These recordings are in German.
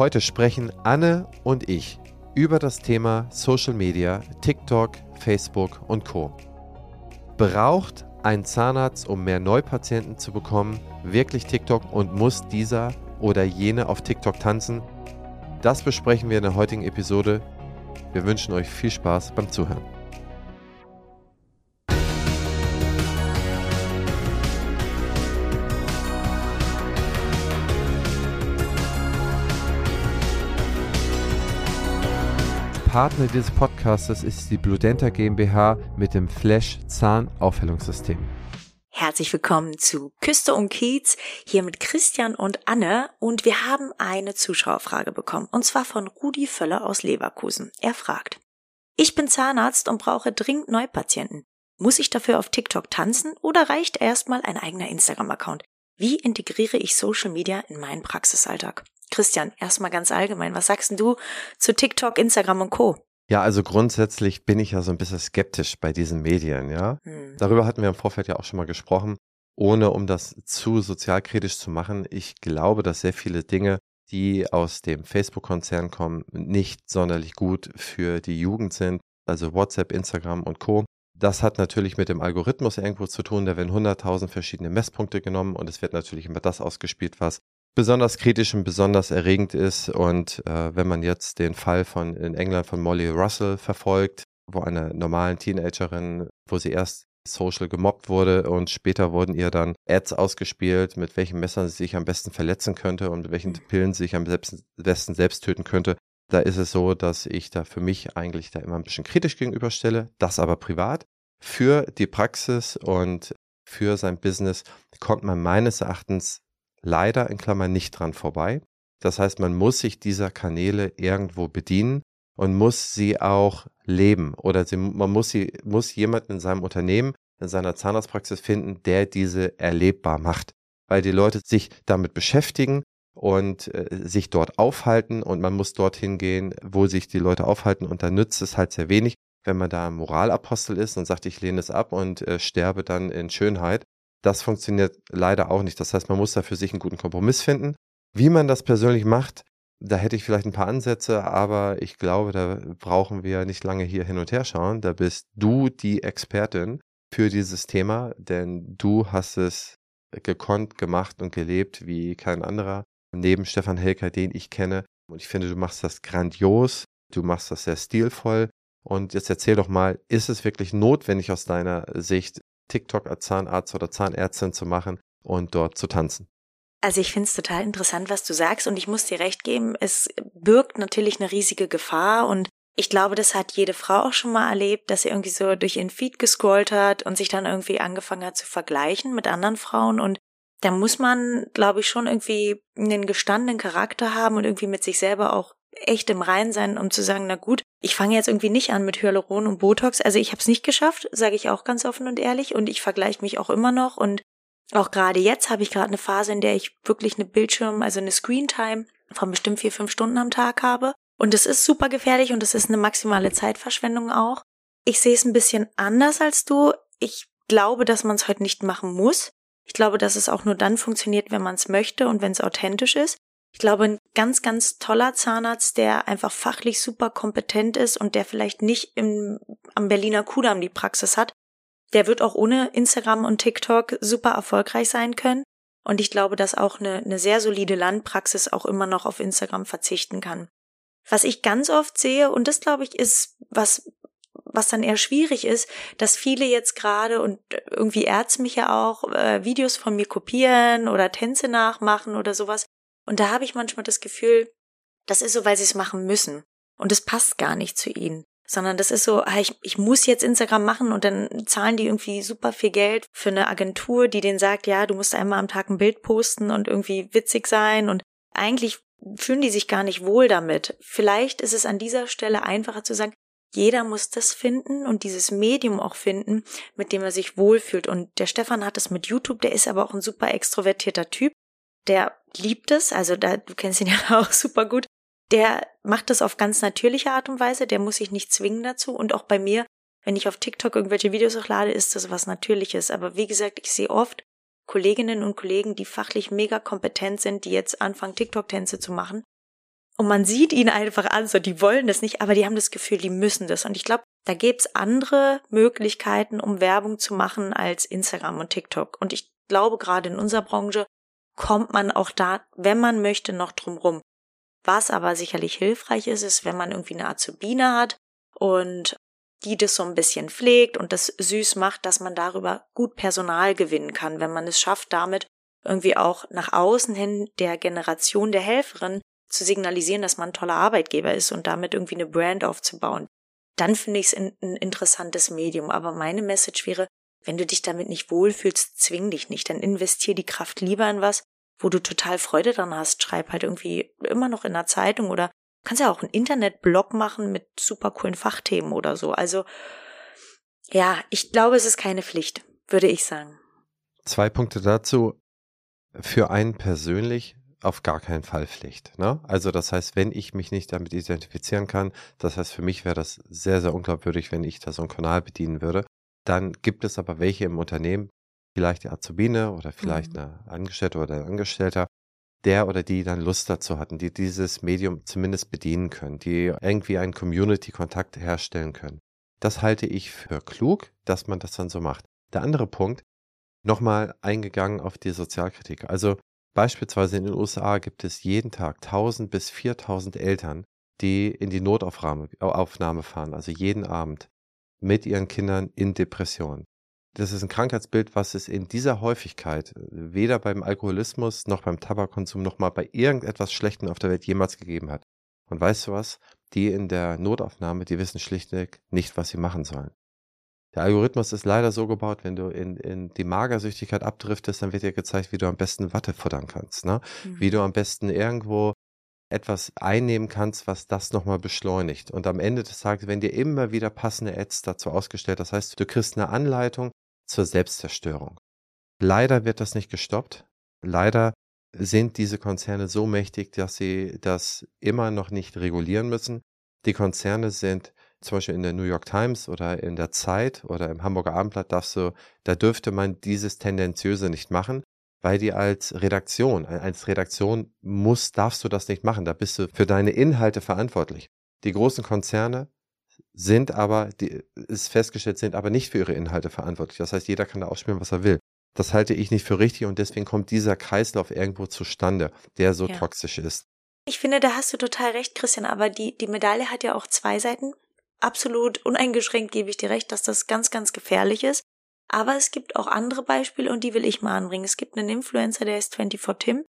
Heute sprechen Anne und ich über das Thema Social Media, TikTok, Facebook und Co. Braucht ein Zahnarzt, um mehr Neupatienten zu bekommen, wirklich TikTok und muss dieser oder jene auf TikTok tanzen? Das besprechen wir in der heutigen Episode. Wir wünschen euch viel Spaß beim Zuhören. Partner dieses Podcasts ist die Bludenta GmbH mit dem Flash Zahnaufhellungssystem. Herzlich willkommen zu Küste und Kiez, hier mit Christian und Anne und wir haben eine Zuschauerfrage bekommen und zwar von Rudi Völler aus Leverkusen. Er fragt, ich bin Zahnarzt und brauche dringend Neupatienten. Muss ich dafür auf TikTok tanzen oder reicht erstmal ein eigener Instagram-Account? Wie integriere ich Social Media in meinen Praxisalltag? Christian, erstmal ganz allgemein, was sagst du zu TikTok, Instagram und Co? Ja, also grundsätzlich bin ich ja so ein bisschen skeptisch bei diesen Medien, ja. Hm. Darüber hatten wir im Vorfeld ja auch schon mal gesprochen, ohne um das zu sozialkritisch zu machen. Ich glaube, dass sehr viele Dinge, die aus dem Facebook-Konzern kommen, nicht sonderlich gut für die Jugend sind. Also WhatsApp, Instagram und Co. Das hat natürlich mit dem Algorithmus irgendwo zu tun. Da werden 100.000 verschiedene Messpunkte genommen und es wird natürlich immer das ausgespielt, was besonders kritisch und besonders erregend ist. Und äh, wenn man jetzt den Fall von in England von Molly Russell verfolgt, wo eine normalen Teenagerin, wo sie erst social gemobbt wurde und später wurden ihr dann Ads ausgespielt, mit welchen Messern sie sich am besten verletzen könnte und mit welchen mhm. Pillen sie sich am besten selbst töten könnte. Da ist es so, dass ich da für mich eigentlich da immer ein bisschen kritisch gegenüberstelle, das aber privat. Für die Praxis und für sein Business kommt man meines Erachtens leider in Klammern nicht dran vorbei. Das heißt, man muss sich dieser Kanäle irgendwo bedienen und muss sie auch leben oder sie, man muss sie, muss jemanden in seinem Unternehmen, in seiner Zahnarztpraxis finden, der diese erlebbar macht, weil die Leute sich damit beschäftigen und äh, sich dort aufhalten und man muss dorthin gehen, wo sich die Leute aufhalten und da nützt es halt sehr wenig, wenn man da Moralapostel ist und sagt, ich lehne es ab und äh, sterbe dann in Schönheit, das funktioniert leider auch nicht. Das heißt, man muss da für sich einen guten Kompromiss finden. Wie man das persönlich macht, da hätte ich vielleicht ein paar Ansätze, aber ich glaube, da brauchen wir nicht lange hier hin und her schauen. Da bist du die Expertin für dieses Thema, denn du hast es gekonnt, gemacht und gelebt wie kein anderer. Neben Stefan Helker, den ich kenne. Und ich finde, du machst das grandios. Du machst das sehr stilvoll. Und jetzt erzähl doch mal, ist es wirklich notwendig aus deiner Sicht, TikTok als Zahnarzt oder Zahnärztin zu machen und dort zu tanzen. Also ich finde es total interessant, was du sagst. Und ich muss dir recht geben, es birgt natürlich eine riesige Gefahr. Und ich glaube, das hat jede Frau auch schon mal erlebt, dass sie irgendwie so durch ihren Feed gescrollt hat und sich dann irgendwie angefangen hat zu vergleichen mit anderen Frauen. Und da muss man, glaube ich, schon irgendwie einen gestandenen Charakter haben und irgendwie mit sich selber auch echt im Rein sein, um zu sagen, na gut, ich fange jetzt irgendwie nicht an mit Hyaluron und Botox. Also ich habe es nicht geschafft, sage ich auch ganz offen und ehrlich. Und ich vergleiche mich auch immer noch. Und auch gerade jetzt habe ich gerade eine Phase, in der ich wirklich eine Bildschirm, also eine Screen-Time von bestimmt vier, fünf Stunden am Tag habe. Und es ist super gefährlich und es ist eine maximale Zeitverschwendung auch. Ich sehe es ein bisschen anders als du. Ich glaube, dass man es heute nicht machen muss. Ich glaube, dass es auch nur dann funktioniert, wenn man es möchte und wenn es authentisch ist. Ich glaube, ein ganz, ganz toller Zahnarzt, der einfach fachlich super kompetent ist und der vielleicht nicht im, am Berliner Kudamm die Praxis hat, der wird auch ohne Instagram und TikTok super erfolgreich sein können. Und ich glaube, dass auch eine, eine sehr solide Landpraxis auch immer noch auf Instagram verzichten kann. Was ich ganz oft sehe, und das glaube ich ist was, was dann eher schwierig ist, dass viele jetzt gerade und irgendwie ärzte mich ja auch äh, Videos von mir kopieren oder Tänze nachmachen oder sowas und da habe ich manchmal das Gefühl, das ist so, weil sie es machen müssen. Und es passt gar nicht zu ihnen. Sondern das ist so, ah, ich, ich muss jetzt Instagram machen und dann zahlen die irgendwie super viel Geld für eine Agentur, die denen sagt, ja, du musst einmal am Tag ein Bild posten und irgendwie witzig sein. Und eigentlich fühlen die sich gar nicht wohl damit. Vielleicht ist es an dieser Stelle einfacher zu sagen, jeder muss das finden und dieses Medium auch finden, mit dem er sich wohlfühlt. Und der Stefan hat es mit YouTube, der ist aber auch ein super extrovertierter Typ der liebt es, also da, du kennst ihn ja auch super gut, der macht das auf ganz natürliche Art und Weise, der muss sich nicht zwingen dazu und auch bei mir, wenn ich auf TikTok irgendwelche Videos hochlade, ist das was Natürliches. Aber wie gesagt, ich sehe oft Kolleginnen und Kollegen, die fachlich mega kompetent sind, die jetzt anfangen, TikTok-Tänze zu machen. und man sieht ihnen einfach an, so die wollen das nicht, aber die haben das Gefühl, die müssen das. Und ich glaube, da gibt's andere Möglichkeiten, um Werbung zu machen als Instagram und TikTok. Und ich glaube, gerade in unserer Branche kommt man auch da, wenn man möchte, noch drum rum. Was aber sicherlich hilfreich ist, ist, wenn man irgendwie eine Azubine hat und die das so ein bisschen pflegt und das süß macht, dass man darüber gut Personal gewinnen kann, wenn man es schafft, damit irgendwie auch nach außen hin der Generation der Helferin zu signalisieren, dass man ein toller Arbeitgeber ist und damit irgendwie eine Brand aufzubauen. Dann finde ich es ein interessantes Medium. Aber meine Message wäre, wenn du dich damit nicht wohlfühlst, zwing dich nicht. Dann investier die Kraft lieber in was, wo du total Freude dran hast. Schreib halt irgendwie immer noch in der Zeitung oder kannst ja auch einen Internetblog machen mit super coolen Fachthemen oder so. Also, ja, ich glaube, es ist keine Pflicht, würde ich sagen. Zwei Punkte dazu. Für einen persönlich auf gar keinen Fall Pflicht. Ne? Also das heißt, wenn ich mich nicht damit identifizieren kann, das heißt, für mich wäre das sehr, sehr unglaubwürdig, wenn ich da so einen Kanal bedienen würde. Dann gibt es aber welche im Unternehmen, vielleicht die Azubine oder vielleicht mhm. eine Angestellte oder ein Angestellter, der oder die dann Lust dazu hatten, die dieses Medium zumindest bedienen können, die irgendwie einen Community-Kontakt herstellen können. Das halte ich für klug, dass man das dann so macht. Der andere Punkt, nochmal eingegangen auf die Sozialkritik. Also Beispielsweise in den USA gibt es jeden Tag 1000 bis 4000 Eltern, die in die Notaufnahme fahren, also jeden Abend mit ihren Kindern in Depression. Das ist ein Krankheitsbild, was es in dieser Häufigkeit weder beim Alkoholismus noch beim Tabakkonsum noch mal bei irgendetwas Schlechtem auf der Welt jemals gegeben hat. Und weißt du was? Die in der Notaufnahme, die wissen schlichtweg nicht, was sie machen sollen. Der Algorithmus ist leider so gebaut, wenn du in, in die Magersüchtigkeit abdriftest, dann wird dir gezeigt, wie du am besten Watte futtern kannst, ne? Mhm. Wie du am besten irgendwo etwas einnehmen kannst, was das nochmal beschleunigt. Und am Ende des Tages werden dir immer wieder passende Ads dazu ausgestellt. Das heißt, du kriegst eine Anleitung zur Selbstzerstörung. Leider wird das nicht gestoppt. Leider sind diese Konzerne so mächtig, dass sie das immer noch nicht regulieren müssen. Die Konzerne sind zum Beispiel in der New York Times oder in der Zeit oder im Hamburger Abendblatt darfst du, da dürfte man dieses Tendenziöse nicht machen, weil die als Redaktion, als Redaktion muss, darfst du das nicht machen. Da bist du für deine Inhalte verantwortlich. Die großen Konzerne sind aber, die, ist festgestellt, sind aber nicht für ihre Inhalte verantwortlich. Das heißt, jeder kann da ausspielen, was er will. Das halte ich nicht für richtig und deswegen kommt dieser Kreislauf irgendwo zustande, der so ja. toxisch ist. Ich finde, da hast du total recht, Christian, aber die, die Medaille hat ja auch zwei Seiten absolut uneingeschränkt gebe ich dir recht, dass das ganz, ganz gefährlich ist. Aber es gibt auch andere Beispiele und die will ich mal anbringen. Es gibt einen Influencer, der ist 24 Tim.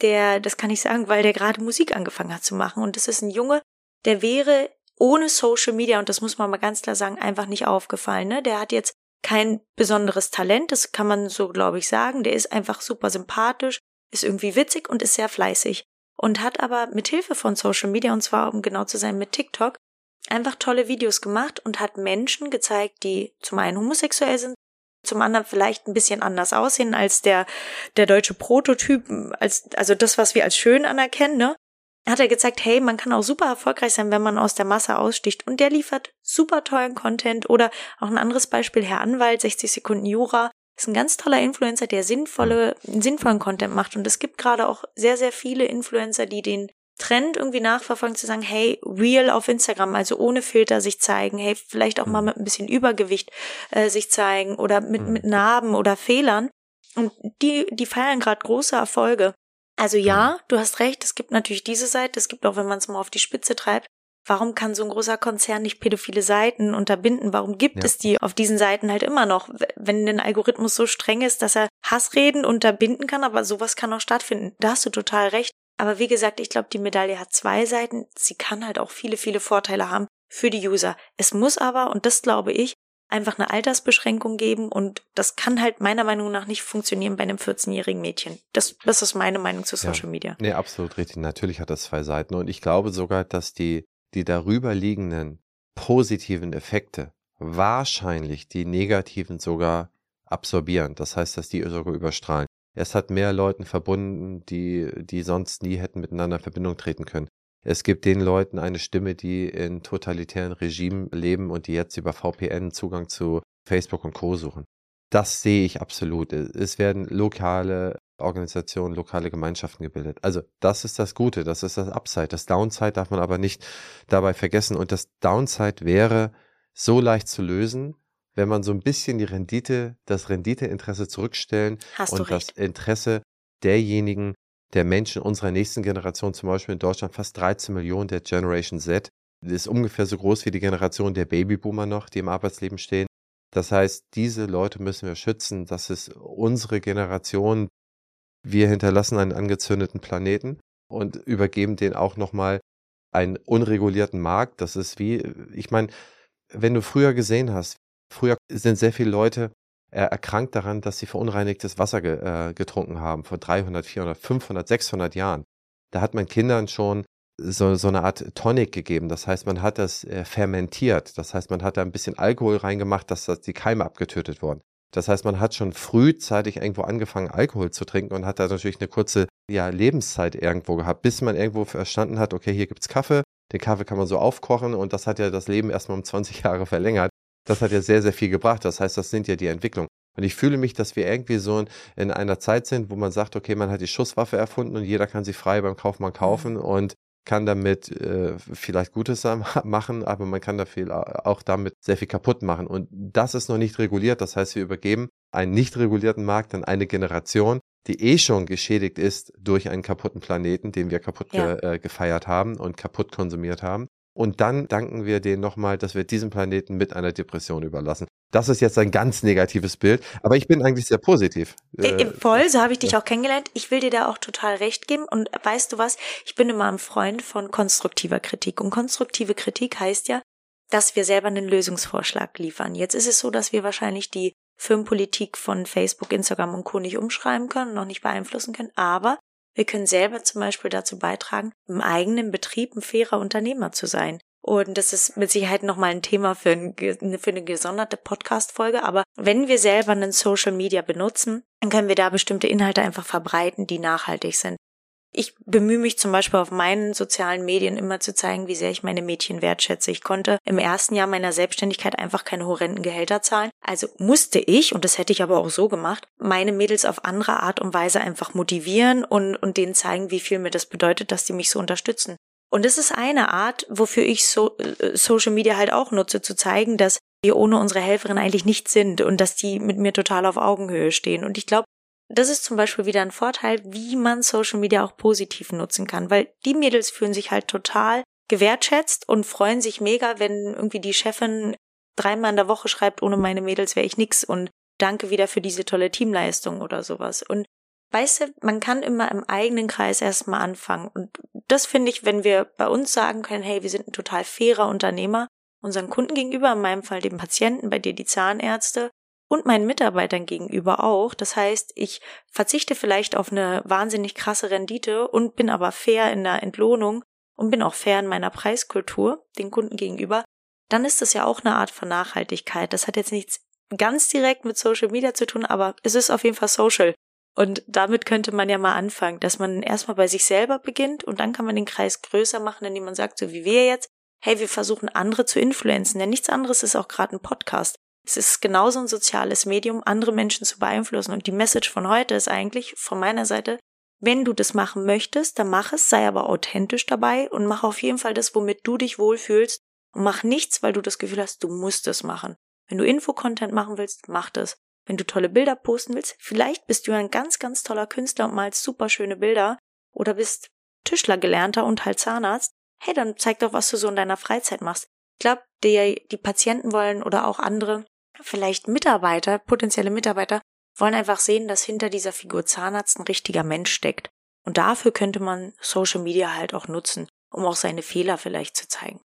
Der, das kann ich sagen, weil der gerade Musik angefangen hat zu machen. Und das ist ein Junge, der wäre ohne Social Media, und das muss man mal ganz klar sagen, einfach nicht aufgefallen. Ne? Der hat jetzt kein besonderes Talent, das kann man so, glaube ich, sagen. Der ist einfach super sympathisch, ist irgendwie witzig und ist sehr fleißig. Und hat aber mit Hilfe von Social Media, und zwar um genau zu sein mit TikTok, einfach tolle Videos gemacht und hat Menschen gezeigt, die zum einen homosexuell sind, zum anderen vielleicht ein bisschen anders aussehen als der, der deutsche Prototyp, als, also das, was wir als schön anerkennen, ne? Hat er gezeigt, hey, man kann auch super erfolgreich sein, wenn man aus der Masse aussticht. Und der liefert super tollen Content. Oder auch ein anderes Beispiel, Herr Anwalt, 60 Sekunden Jura. Ist ein ganz toller Influencer, der sinnvolle, sinnvollen Content macht. Und es gibt gerade auch sehr, sehr viele Influencer, die den Trend irgendwie nachverfolgen, zu sagen, hey, real auf Instagram, also ohne Filter sich zeigen, hey, vielleicht auch mal mhm. mit ein bisschen Übergewicht äh, sich zeigen oder mit, mhm. mit Narben oder Fehlern. Und die, die feiern gerade große Erfolge. Also ja, mhm. du hast recht, es gibt natürlich diese Seite, es gibt auch, wenn man es mal auf die Spitze treibt, warum kann so ein großer Konzern nicht pädophile Seiten unterbinden? Warum gibt ja. es die auf diesen Seiten halt immer noch, wenn der Algorithmus so streng ist, dass er Hassreden unterbinden kann, aber sowas kann auch stattfinden. Da hast du total recht. Aber wie gesagt, ich glaube, die Medaille hat zwei Seiten. Sie kann halt auch viele, viele Vorteile haben für die User. Es muss aber, und das glaube ich, einfach eine Altersbeschränkung geben und das kann halt meiner Meinung nach nicht funktionieren bei einem 14-jährigen Mädchen. Das, das ist meine Meinung zu Social ja. Media. Nee, absolut richtig. Natürlich hat das zwei Seiten und ich glaube sogar, dass die, die darüber liegenden positiven Effekte wahrscheinlich die negativen sogar absorbieren. Das heißt, dass die sogar überstrahlen. Es hat mehr Leuten verbunden, die, die sonst nie hätten miteinander in Verbindung treten können. Es gibt den Leuten eine Stimme, die in totalitären Regimen leben und die jetzt über VPN Zugang zu Facebook und Co. suchen. das sehe ich absolut. Es werden lokale Organisationen, lokale Gemeinschaften gebildet. Also das ist das Gute, das ist das Upside. Das Downside darf man aber nicht dabei vergessen. Und das Downside wäre so leicht zu lösen, wenn man so ein bisschen die Rendite, das Renditeinteresse zurückstellen Hast und das Interesse derjenigen, der Menschen unserer nächsten Generation, zum Beispiel in Deutschland fast 13 Millionen der Generation Z, ist ungefähr so groß wie die Generation der Babyboomer noch, die im Arbeitsleben stehen. Das heißt, diese Leute müssen wir schützen. Das ist unsere Generation. Wir hinterlassen einen angezündeten Planeten und übergeben den auch nochmal einen unregulierten Markt. Das ist wie, ich meine, wenn du früher gesehen hast, früher sind sehr viele Leute äh, erkrankt daran, dass sie verunreinigtes Wasser ge, äh, getrunken haben, vor 300, 400, 500, 600 Jahren. Da hat man Kindern schon so, so eine Art Tonic gegeben. Das heißt, man hat das äh, fermentiert. Das heißt, man hat da ein bisschen Alkohol reingemacht, dass, dass die Keime abgetötet wurden. Das heißt, man hat schon frühzeitig irgendwo angefangen, Alkohol zu trinken und hat da natürlich eine kurze ja, Lebenszeit irgendwo gehabt, bis man irgendwo verstanden hat, okay, hier gibt's Kaffee, den Kaffee kann man so aufkochen und das hat ja das Leben erstmal um 20 Jahre verlängert. Das hat ja sehr, sehr viel gebracht. Das heißt, das sind ja die Entwicklungen. Und ich fühle mich, dass wir irgendwie so in einer Zeit sind, wo man sagt, okay, man hat die Schusswaffe erfunden und jeder kann sie frei beim Kaufmann kaufen mhm. und kann damit äh, vielleicht Gutes machen, aber man kann da viel, auch damit sehr viel kaputt machen. Und das ist noch nicht reguliert. Das heißt, wir übergeben einen nicht regulierten Markt an eine Generation, die eh schon geschädigt ist durch einen kaputten Planeten, den wir kaputt ja. ge, äh, gefeiert haben und kaputt konsumiert haben. Und dann danken wir denen nochmal, dass wir diesen Planeten mit einer Depression überlassen. Das ist jetzt ein ganz negatives Bild, aber ich bin eigentlich sehr positiv. Äh, Voll, so habe ich dich auch kennengelernt. Ich will dir da auch total recht geben. Und weißt du was? Ich bin immer ein Freund von konstruktiver Kritik. Und konstruktive Kritik heißt ja, dass wir selber einen Lösungsvorschlag liefern. Jetzt ist es so, dass wir wahrscheinlich die Firmenpolitik von Facebook, Instagram und Co. nicht umschreiben können, noch nicht beeinflussen können, aber wir können selber zum Beispiel dazu beitragen, im eigenen Betrieb ein fairer Unternehmer zu sein. Und das ist mit Sicherheit nochmal ein Thema für, ein, für eine gesonderte Podcast-Folge. Aber wenn wir selber einen Social Media benutzen, dann können wir da bestimmte Inhalte einfach verbreiten, die nachhaltig sind. Ich bemühe mich zum Beispiel auf meinen sozialen Medien immer zu zeigen, wie sehr ich meine Mädchen wertschätze. Ich konnte im ersten Jahr meiner Selbstständigkeit einfach keine horrenden Gehälter zahlen. Also musste ich, und das hätte ich aber auch so gemacht, meine Mädels auf andere Art und Weise einfach motivieren und, und denen zeigen, wie viel mir das bedeutet, dass die mich so unterstützen. Und das ist eine Art, wofür ich so, äh, Social Media halt auch nutze, zu zeigen, dass wir ohne unsere Helferin eigentlich nichts sind und dass die mit mir total auf Augenhöhe stehen. Und ich glaube, das ist zum Beispiel wieder ein Vorteil, wie man Social Media auch positiv nutzen kann, weil die Mädels fühlen sich halt total gewertschätzt und freuen sich mega, wenn irgendwie die Chefin dreimal in der Woche schreibt, ohne meine Mädels wäre ich nix und danke wieder für diese tolle Teamleistung oder sowas. Und weißt du, man kann immer im eigenen Kreis erstmal anfangen. Und das finde ich, wenn wir bei uns sagen können, hey, wir sind ein total fairer Unternehmer, unseren Kunden gegenüber, in meinem Fall dem Patienten, bei dir die Zahnärzte, und meinen Mitarbeitern gegenüber auch. Das heißt, ich verzichte vielleicht auf eine wahnsinnig krasse Rendite und bin aber fair in der Entlohnung und bin auch fair in meiner Preiskultur den Kunden gegenüber. Dann ist das ja auch eine Art von Nachhaltigkeit. Das hat jetzt nichts ganz direkt mit Social Media zu tun, aber es ist auf jeden Fall social. Und damit könnte man ja mal anfangen, dass man erstmal bei sich selber beginnt und dann kann man den Kreis größer machen, indem man sagt, so wie wir jetzt, hey, wir versuchen andere zu influenzen. Denn nichts anderes ist auch gerade ein Podcast. Es ist genauso ein soziales Medium, andere Menschen zu beeinflussen. Und die Message von heute ist eigentlich von meiner Seite, wenn du das machen möchtest, dann mach es, sei aber authentisch dabei und mach auf jeden Fall das, womit du dich wohlfühlst und mach nichts, weil du das Gefühl hast, du musst es machen. Wenn du Infocontent machen willst, mach das. Wenn du tolle Bilder posten willst, vielleicht bist du ein ganz, ganz toller Künstler und malst super schöne Bilder oder bist Tischler gelernter und halt Zahnarzt. Hey, dann zeig doch, was du so in deiner Freizeit machst. Ich glaube, die, die Patienten wollen oder auch andere vielleicht Mitarbeiter, potenzielle Mitarbeiter, wollen einfach sehen, dass hinter dieser Figur Zahnarzt ein richtiger Mensch steckt. Und dafür könnte man Social Media halt auch nutzen, um auch seine Fehler vielleicht zu zeigen.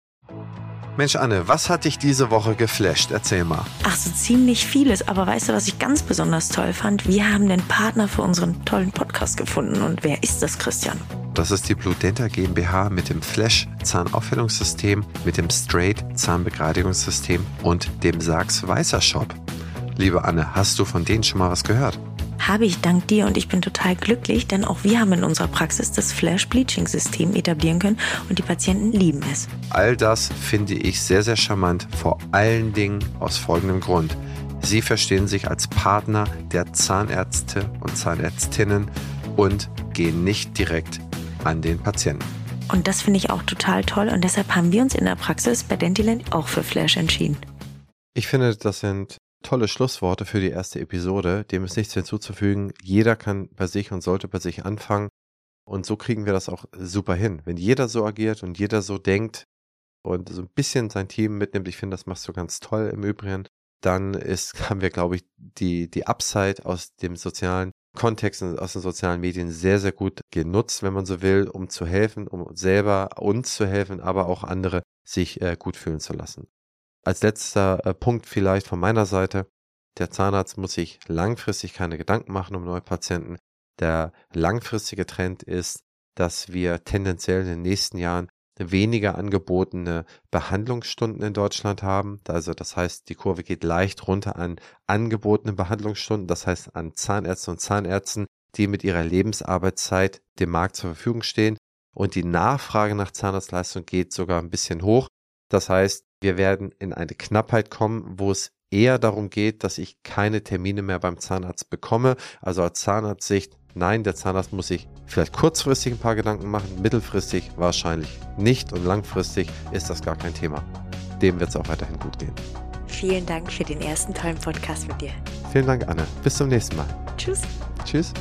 Mensch, Anne, was hat dich diese Woche geflasht? Erzähl mal. Ach, so ziemlich vieles. Aber weißt du, was ich ganz besonders toll fand? Wir haben den Partner für unseren tollen Podcast gefunden. Und wer ist das, Christian? Das ist die Blue Denta GmbH mit dem Flash Zahnaufhellungssystem, mit dem Straight Zahnbegradigungssystem und dem Sachs Weißer Shop. Liebe Anne, hast du von denen schon mal was gehört? Habe ich dank dir und ich bin total glücklich, denn auch wir haben in unserer Praxis das Flash Bleaching System etablieren können und die Patienten lieben es. All das finde ich sehr, sehr charmant, vor allen Dingen aus folgendem Grund. Sie verstehen sich als Partner der Zahnärzte und Zahnärztinnen und gehen nicht direkt an den Patienten. Und das finde ich auch total toll und deshalb haben wir uns in der Praxis bei Dentiland auch für Flash entschieden. Ich finde, das sind tolle Schlussworte für die erste Episode. Dem ist nichts hinzuzufügen. Jeder kann bei sich und sollte bei sich anfangen. Und so kriegen wir das auch super hin. Wenn jeder so agiert und jeder so denkt und so ein bisschen sein Team mitnimmt, ich finde, das machst du ganz toll im Übrigen, dann ist, haben wir, glaube ich, die, die Upside aus dem sozialen Kontext und aus den sozialen Medien sehr, sehr gut genutzt, wenn man so will, um zu helfen, um selber uns zu helfen, aber auch andere sich äh, gut fühlen zu lassen. Als letzter äh, Punkt vielleicht von meiner Seite, der Zahnarzt muss sich langfristig keine Gedanken machen um neue Patienten. Der langfristige Trend ist, dass wir tendenziell in den nächsten Jahren weniger angebotene Behandlungsstunden in Deutschland haben. Also das heißt, die Kurve geht leicht runter an angebotene Behandlungsstunden, das heißt an Zahnärzte und Zahnärzten, die mit ihrer Lebensarbeitszeit dem Markt zur Verfügung stehen. Und die Nachfrage nach Zahnarztleistung geht sogar ein bisschen hoch. Das heißt, wir werden in eine Knappheit kommen, wo es eher darum geht, dass ich keine Termine mehr beim Zahnarzt bekomme. Also als Zahnarztsicht Nein, der Zahnarzt muss sich vielleicht kurzfristig ein paar Gedanken machen, mittelfristig wahrscheinlich nicht und langfristig ist das gar kein Thema. Dem wird es auch weiterhin gut gehen. Vielen Dank für den ersten tollen Podcast mit dir. Vielen Dank, Anne. Bis zum nächsten Mal. Tschüss. Tschüss.